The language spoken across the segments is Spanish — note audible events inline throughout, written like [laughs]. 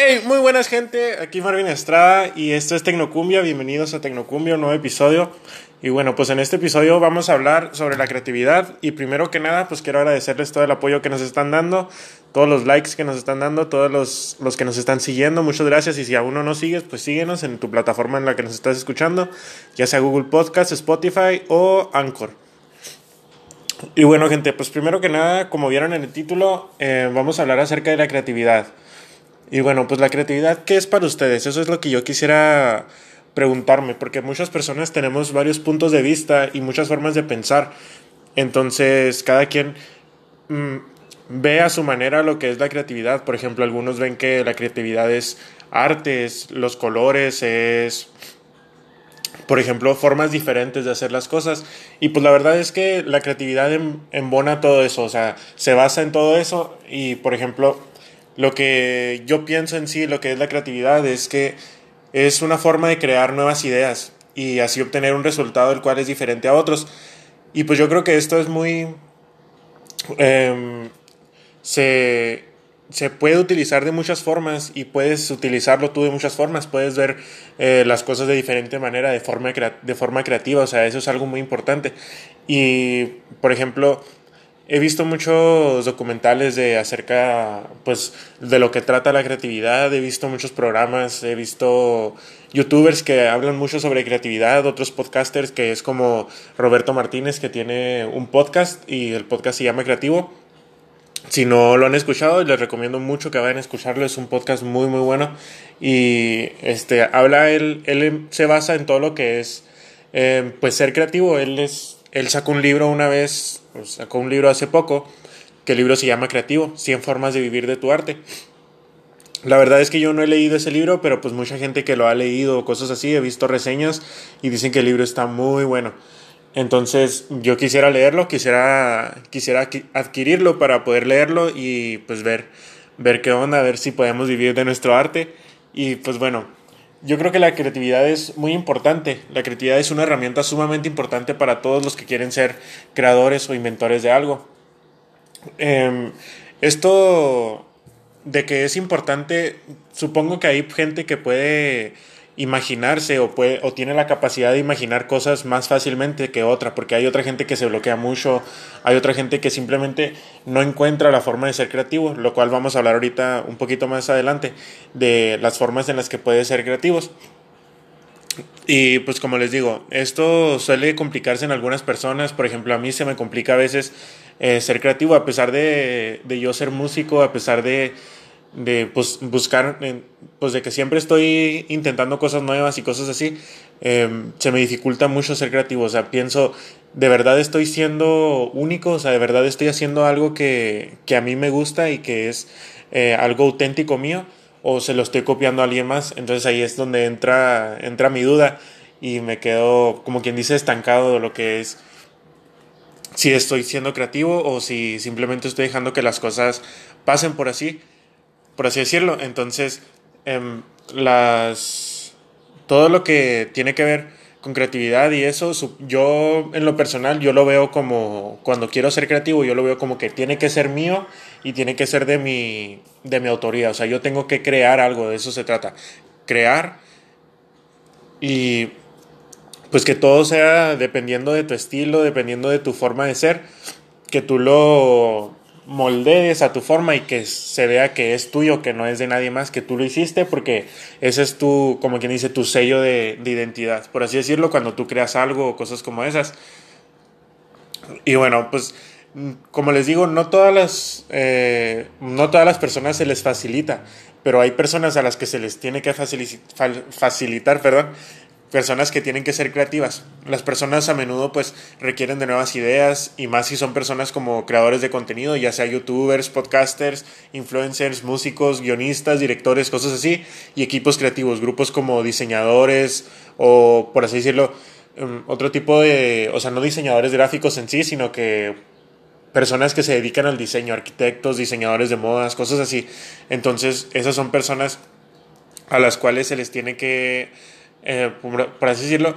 Hey, muy buenas gente, aquí Marvin Estrada y esto es Tecnocumbia, bienvenidos a Tecnocumbia, un nuevo episodio. Y bueno, pues en este episodio vamos a hablar sobre la creatividad y primero que nada, pues quiero agradecerles todo el apoyo que nos están dando, todos los likes que nos están dando, todos los, los que nos están siguiendo, muchas gracias y si aún no nos sigues, pues síguenos en tu plataforma en la que nos estás escuchando, ya sea Google Podcast, Spotify o Anchor. Y bueno gente, pues primero que nada, como vieron en el título, eh, vamos a hablar acerca de la creatividad. Y bueno, pues la creatividad, ¿qué es para ustedes? Eso es lo que yo quisiera preguntarme, porque muchas personas tenemos varios puntos de vista y muchas formas de pensar. Entonces, cada quien mm, ve a su manera lo que es la creatividad. Por ejemplo, algunos ven que la creatividad es artes, los colores, es, por ejemplo, formas diferentes de hacer las cosas. Y pues la verdad es que la creatividad embona todo eso, o sea, se basa en todo eso. Y, por ejemplo, lo que yo pienso en sí, lo que es la creatividad, es que es una forma de crear nuevas ideas y así obtener un resultado el cual es diferente a otros. Y pues yo creo que esto es muy... Em, se, se, puede utilizar de muchas formas y puedes utilizarlo tú de muchas formas. Puedes ver eh, las cosas de diferente manera, de forma, de forma creativa. O sea, eso es algo muy importante. Y, por ejemplo, he visto muchos documentales de acerca pues de lo que trata la creatividad, he visto muchos programas, he visto youtubers que hablan mucho sobre creatividad, otros podcasters que es como Roberto Martínez que tiene un podcast y el podcast se llama Creativo. Si no lo han escuchado, les recomiendo mucho que vayan a escucharlo, es un podcast muy muy bueno y este habla él él se basa en todo lo que es eh, pues ser creativo, él es él sacó un libro una vez, sacó un libro hace poco, que el libro se llama Creativo, 100 formas de vivir de tu arte. La verdad es que yo no he leído ese libro, pero pues mucha gente que lo ha leído, cosas así, he visto reseñas y dicen que el libro está muy bueno. Entonces yo quisiera leerlo, quisiera, quisiera adquirirlo para poder leerlo y pues ver, ver qué onda, ver si podemos vivir de nuestro arte. Y pues bueno, yo creo que la creatividad es muy importante. La creatividad es una herramienta sumamente importante para todos los que quieren ser creadores o inventores de algo. Em, esto de que es importante, supongo que hay gente que puede imaginarse o, puede, o tiene la capacidad de imaginar cosas más fácilmente que otra, porque hay otra gente que se bloquea mucho, hay otra gente que simplemente no encuentra la forma de ser creativo, lo cual vamos a hablar ahorita un poquito más adelante de las formas en las que puede ser creativos. Y pues como les digo, esto suele complicarse en algunas personas, por ejemplo a mí se me complica a veces eh, ser creativo, a pesar de, de yo ser músico, a pesar de de pues, buscar, pues de que siempre estoy intentando cosas nuevas y cosas así, em, se me dificulta mucho ser creativo. O sea, pienso, de verdad estoy siendo único, o sea, de verdad estoy haciendo algo que, que a mí me gusta y que es eh, algo auténtico mío, o se lo estoy copiando a alguien más. Entonces ahí es donde entra, entra mi duda y me quedo, como quien dice, estancado de lo que es si estoy siendo creativo o si simplemente estoy dejando que las cosas pasen por así por así decirlo. Entonces, em, las, todo lo que tiene que ver con creatividad y eso, yo en lo personal, yo lo veo como, cuando quiero ser creativo, yo lo veo como que tiene que ser mío y tiene que ser de mi, de mi autoría. O sea, yo tengo que crear algo, de eso se trata. Crear y pues que todo sea dependiendo de tu estilo, dependiendo de tu forma de ser, que tú lo moldees a tu forma y que se vea que es tuyo, que no es de nadie más, que tú lo hiciste, porque ese es tu, como quien dice, tu sello de, identidad, por así decirlo, cuando tú creas algo o cosas como esas. Y bueno, pues como les digo, no todas las, eh, no todas las personas se les facilita, pero hay personas a las que se les tiene que facilitar, perdón, personas que tienen que ser creativas. Las personas a menudo pues requieren de nuevas ideas y más si son personas como creadores de contenido, ya sea youtubers, podcasters, influencers, músicos, guionistas, directores, cosas así, y equipos creativos, grupos como diseñadores o por así decirlo, em, otro tipo de, o sea, no diseñadores gráficos en sí, sino que personas que se dedican al diseño, arquitectos, diseñadores de modas, cosas así. Entonces, esas son personas a las cuales se les tiene que eh, por, así decirlo,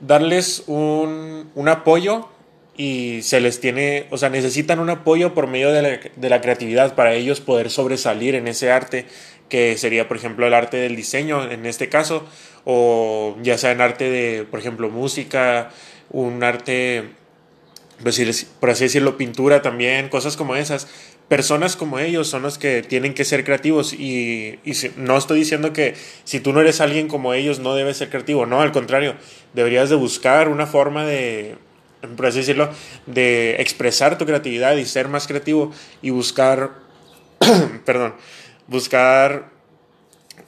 darles un, un, apoyo y se les tiene, o sea, necesitan un apoyo por medio de la, de la, creatividad para ellos poder sobresalir en ese arte, que sería, por ejemplo, el arte del diseño en este caso, o ya sea en arte de, por ejemplo, música, un arte, por así decirlo, pintura también, cosas como esas. Personas como ellos son los que tienen que ser creativos y, y no estoy diciendo que si tú no eres alguien como ellos no debes ser creativo, no, al contrario, deberías de buscar una forma de, por así decirlo, de expresar tu creatividad y ser más creativo y buscar, [clears throat] perdón, buscar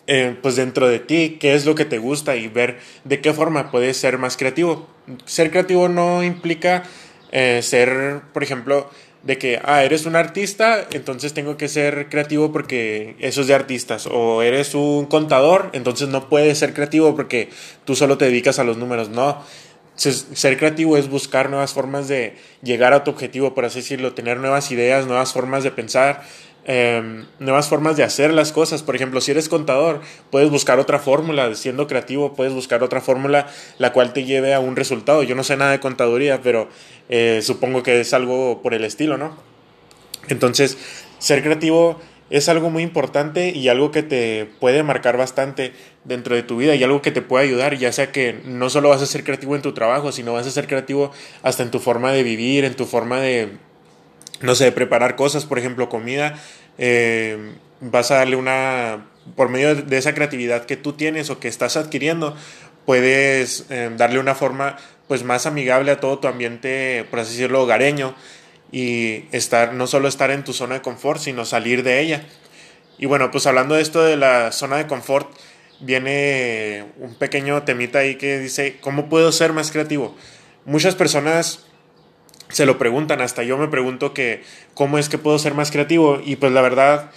eh, pues dentro de ti qué es lo que te gusta y ver de qué forma puedes ser más creativo. Ser creativo no implica eh, ser, por ejemplo, de que, ah, eres un artista, entonces tengo que ser creativo porque eso es de artistas. O eres un contador, entonces no puedes ser creativo porque tú solo te dedicas a los números. No, ser creativo es buscar nuevas formas de llegar a tu objetivo, por así decirlo, tener nuevas ideas, nuevas formas de pensar, em, nuevas formas de hacer las cosas. Por ejemplo, si eres contador, puedes buscar otra fórmula, siendo creativo, puedes buscar otra fórmula la cual te lleve a un resultado. Yo no sé nada de contaduría, pero eh, supongo que es algo por el estilo, ¿no? Entonces, ser creativo es algo muy importante y algo que te puede marcar bastante dentro de tu vida y algo que te puede ayudar, ya sea que no solo vas a ser creativo en tu trabajo, sino vas a ser creativo hasta en tu forma de vivir, en tu forma de, no sé, preparar cosas, por ejemplo, comida, eh, vas a darle una, por medio de esa creatividad que tú tienes o que estás adquiriendo, puedes eh, darle una forma pues más amigable a todo tu ambiente, por así decirlo, hogareño y estar, no solo estar en tu zona de confort, sino salir de ella. Y bueno, pues hablando de esto de la zona de confort, viene un pequeño temita ahí que dice, ¿cómo puedo ser más creativo? Muchas personas se lo preguntan, hasta yo me pregunto que, ¿cómo es que puedo ser más creativo? Y pues la verdad,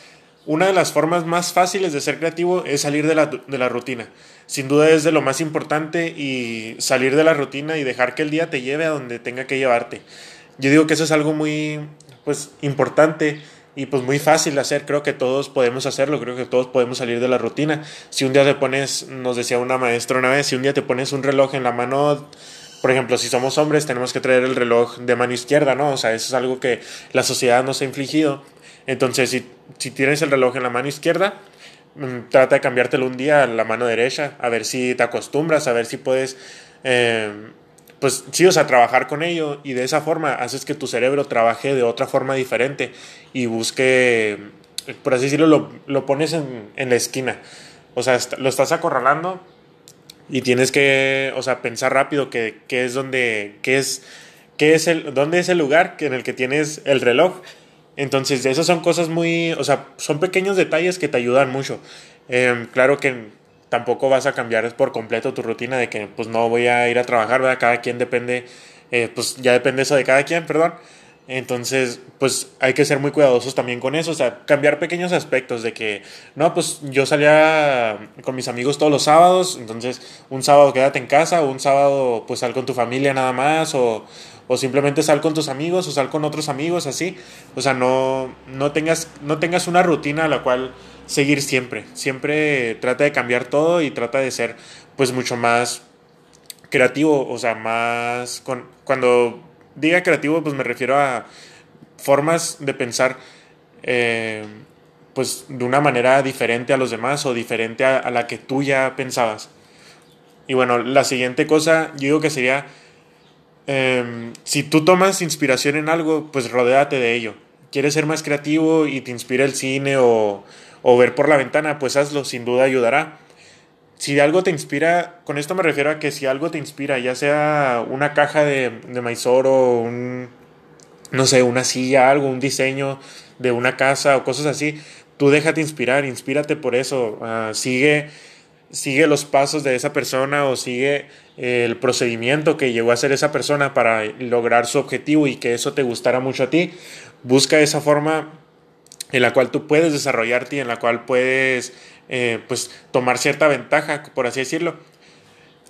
una de las formas más fáciles de ser creativo es salir de la, de la rutina. Sin duda es de lo más importante y salir de la rutina y dejar que el día te lleve a donde tenga que llevarte. Yo digo que eso es algo muy pues importante y pues muy fácil de hacer, creo que todos podemos hacerlo, creo que todos podemos salir de la rutina. Si un día te pones, nos decía una maestra una vez, si un día te pones un reloj en la mano, por ejemplo, si somos hombres tenemos que traer el reloj de mano izquierda, ¿no? O sea, eso es algo que la sociedad nos ha infligido. Entonces, si, si tienes el reloj en la mano izquierda, mm, trata de cambiártelo un día a la mano derecha, a ver si te acostumbras, a ver si puedes... Eh, pues sí, o sea, trabajar con ello y de esa forma haces que tu cerebro trabaje de otra forma diferente y busque, por así decirlo, lo, lo pones en, en, la esquina. O sea, lo estás acorralando y tienes que, o sea, pensar rápido que, que es donde, que es, es el, dónde es el lugar en el que tienes el reloj. Entonces, esas son cosas muy, o sea, son pequeños detalles que te ayudan mucho. Eh, claro que tampoco vas a cambiar por completo tu rutina de que pues no voy a ir a trabajar. Cada quien depende, eh, pues ya depende eso de cada quien, perdón. Entonces, pues hay que ser muy cuidadosos también con eso, o sea, cambiar pequeños aspectos de que, no, pues yo salía con mis amigos todos los sábados, entonces un sábado quédate en casa, o un sábado pues sal con tu familia nada más, o, o simplemente sal con tus amigos, o sal con otros amigos, así, o sea, no, no, tengas, no tengas una rutina a la cual seguir siempre. Siempre trata de cambiar todo y trata de ser pues mucho más creativo, o sea, más... Con, cuando diga creativo pues me refiero a formas de pensar eh, pues de una manera diferente a los demás o diferente a, la que tú ya pensabas. Y bueno, la siguiente cosa yo digo que sería, em, si tú tomas inspiración en algo, pues rodéate de ello. ¿Quieres ser más creativo y te inspira el cine o, o ver por la ventana, pues hazlo, sin duda ayudará. Si algo te inspira, con esto me refiero a que si algo te inspira, ya sea una caja de, de maizoro, un, no sé, una silla, algo, un diseño de una casa o cosas así, tú déjate inspirar, inspírate por eso, uh, sigue, sigue los pasos de esa persona o sigue el procedimiento que llegó a hacer esa persona para lograr su objetivo y que eso te gustara mucho a ti. Busca esa forma en la cual tú puedes desarrollarte y en la cual puedes eh, pues, tomar cierta ventaja, por así decirlo.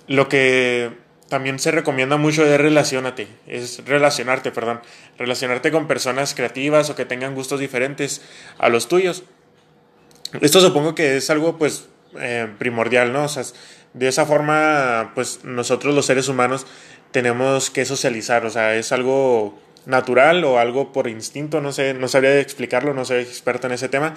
Lo que también se recomienda mucho es relacionarte, es relacionarte, perdón, relacionarte con personas creativas o que tengan gustos diferentes a los tuyos. Esto supongo que es algo pues eh, primordial, ¿no? O sea, de esa forma, pues nosotros los seres humanos tenemos que socializar, o sea, es algo natural o algo por instinto, no sé, no sabría explicarlo, no soy experto en ese tema,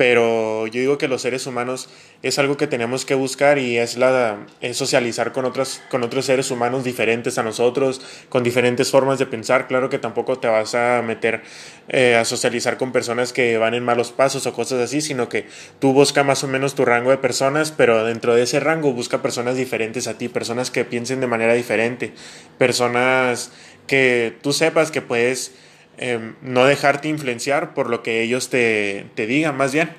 pero yo digo que los seres humanos es algo que tenemos que buscar y es la es socializar con otros con otros seres humanos diferentes a nosotros con diferentes formas de pensar. Claro que tampoco te vas a meter eh, a socializar con personas que van en malos pasos o cosas así sino que tú busca más o menos tu rango de personas pero dentro de ese rango busca personas diferentes a ti personas que piensen de manera diferente personas que tú sepas que puedes Em, no dejarte influenciar por lo que ellos te, te, digan, más bien.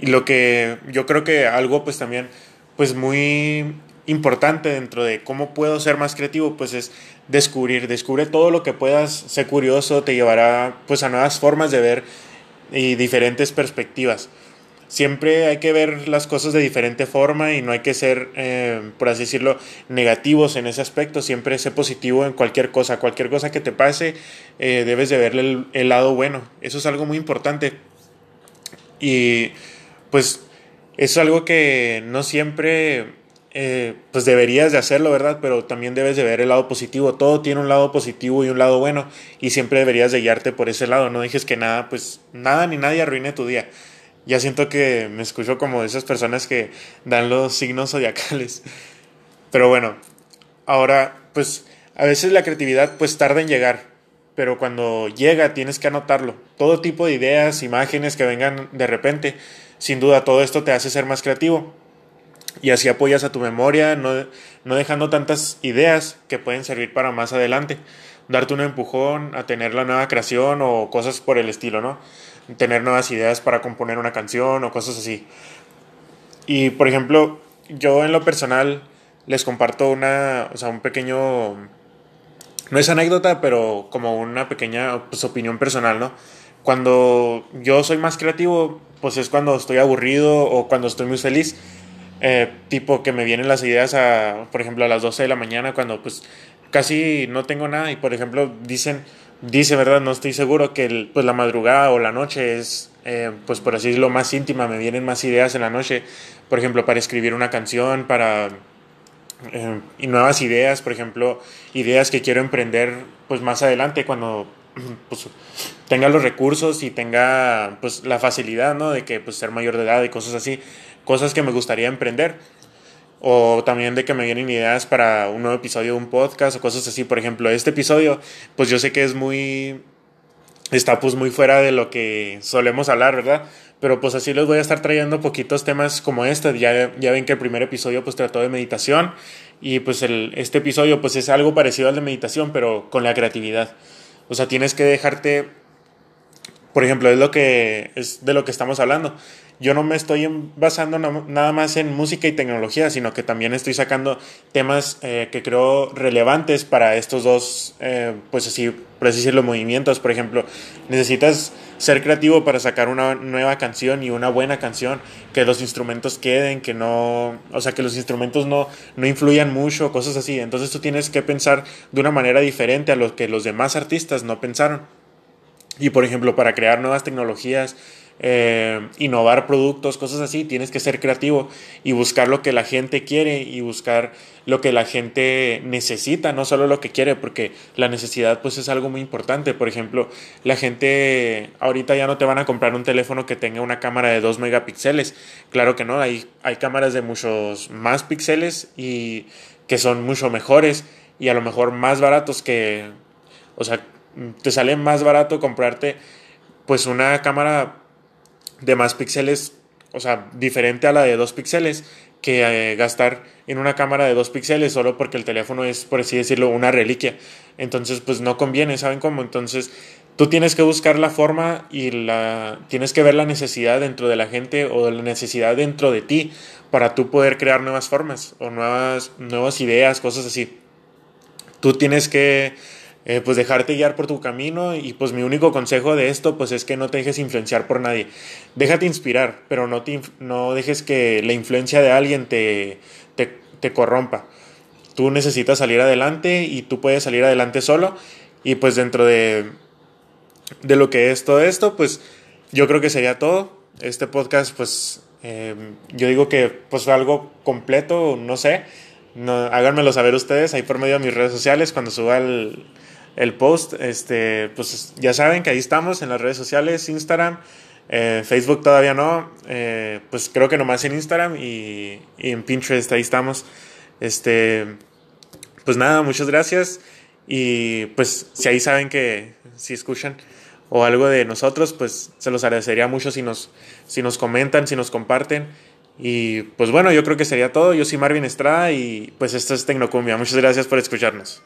Y lo que yo creo que algo pues también pues muy importante dentro de cómo puedo ser más creativo pues es descubrir, descubre todo lo que puedas, ser curioso, te llevará pues a nuevas formas de ver y diferentes perspectivas siempre hay que ver las cosas de diferente forma y no hay que ser, eh, por así decirlo, negativos en ese aspecto. Siempre sé positivo en cualquier cosa. Cualquier cosa que te pase, eh, debes de verle el, lado bueno. Eso es algo muy importante. Y pues es algo que no siempre eh, pues deberías de hacerlo, ¿verdad? Pero también debes de ver el lado positivo. Todo tiene un lado positivo y un lado bueno y siempre deberías de guiarte por ese lado. No dejes que nada, pues nada ni nadie arruine tu día ya siento que me escucho como de esas personas que dan los signos zodiacales. [laughs] Pero bueno, ahora pues a veces la creatividad pues tarda en llegar, pero cuando llega tienes que anotarlo. Todo tipo de ideas, imágenes que vengan de repente, sin duda todo esto te hace ser más creativo. Y así apoyas a tu memoria, no, no dejando tantas ideas que pueden servir para más adelante. Darte un empujón a tener la nueva creación o cosas por el estilo, ¿no? Tener nuevas ideas para componer una canción o cosas así. Y por ejemplo, yo en lo personal les comparto una, o sea, un pequeño, no es anécdota, pero como una pequeña pues, opinión personal, ¿no? Cuando yo soy más creativo, pues es cuando estoy aburrido o cuando estoy muy feliz. Eh, tipo que me vienen las ideas a, por ejemplo, a las 12 de la mañana cuando pues casi no tengo nada y por ejemplo dicen, dice, ¿verdad? No estoy seguro que pues la madrugada o la noche es, eh, pues por así decirlo, más íntima, me vienen más ideas en la noche, por ejemplo, para escribir una canción, para... Eh, y nuevas ideas, por ejemplo, ideas que quiero emprender pues más adelante cuando [clears throat] pues, tenga los recursos y tenga pues la facilidad, ¿no? De que pues ser mayor de edad y cosas así, cosas que me gustaría emprender o también de que me vienen ideas para un nuevo episodio de un podcast o cosas así. Por ejemplo, este episodio, pues yo sé que es muy... está pues muy fuera de lo que solemos hablar, ¿verdad? Pero pues así les voy a estar trayendo poquitos temas como este. Ya, ya ven que el primer episodio pues trató de meditación y pues el, este episodio pues es algo parecido al de meditación, pero con la creatividad. O sea, tienes que dejarte, por ejemplo, es lo que es de lo que estamos hablando yo no me estoy basando nada más en música y tecnología, sino que también estoy sacando temas eh, que creo relevantes para estos dos, eh, pues así, por así decirlo, movimientos. Por ejemplo, necesitas ser creativo para sacar una nueva canción y una buena canción, que los instrumentos queden, que no, o sea, que los instrumentos no, no influyan mucho, cosas así. Entonces tú tienes que pensar de una manera diferente a lo que los demás artistas no pensaron. Y por ejemplo, para crear nuevas tecnologías, eh, innovar productos, cosas así, tienes que ser creativo y buscar lo que la gente quiere y buscar lo que la gente necesita, no solo lo que quiere, porque la necesidad pues es algo muy importante. Por ejemplo, la gente ahorita ya no te van a comprar un teléfono que tenga una cámara de 2 megapíxeles. Claro que no, hay, hay cámaras de muchos más píxeles y que son mucho mejores y a lo mejor más baratos que, o sea, te sale más barato comprarte pues una cámara de más píxeles, o sea, diferente a la de dos píxeles, que eh, gastar en una cámara de dos píxeles solo porque el teléfono es, por así decirlo, una reliquia. Entonces, pues no conviene, ¿saben cómo? Entonces, tú tienes que buscar la forma y la tienes que ver la necesidad dentro de la gente o la necesidad dentro de ti para tú poder crear nuevas formas o nuevas, nuevas ideas, cosas así. Tú tienes que eh, pues dejarte guiar por tu camino y pues mi único consejo de esto pues es que no te dejes influenciar por nadie. Déjate inspirar, pero no, te, no dejes que la influencia de alguien te, te, corrompa. Tú necesitas salir adelante y tú puedes salir adelante solo y pues dentro de, de lo que es todo esto pues yo creo que sería todo. Este podcast pues eh, yo digo que pues fue algo completo, no sé no, háganmelo saber ustedes ahí por medio de mis redes sociales cuando suba el, el post. Este, pues ya saben que ahí estamos en las redes sociales, Instagram, eh, Facebook todavía no, eh, pues creo que nomás en Instagram y, y, en Pinterest ahí estamos. Este, pues nada, muchas gracias y pues si ahí saben que si escuchan o algo de nosotros, pues se los agradecería mucho si nos, si nos comentan, si nos comparten. Y pues bueno, yo creo que sería todo. Yo soy Marvin Estrada y pues esto es Tecnocumbia. Muchas gracias por escucharnos.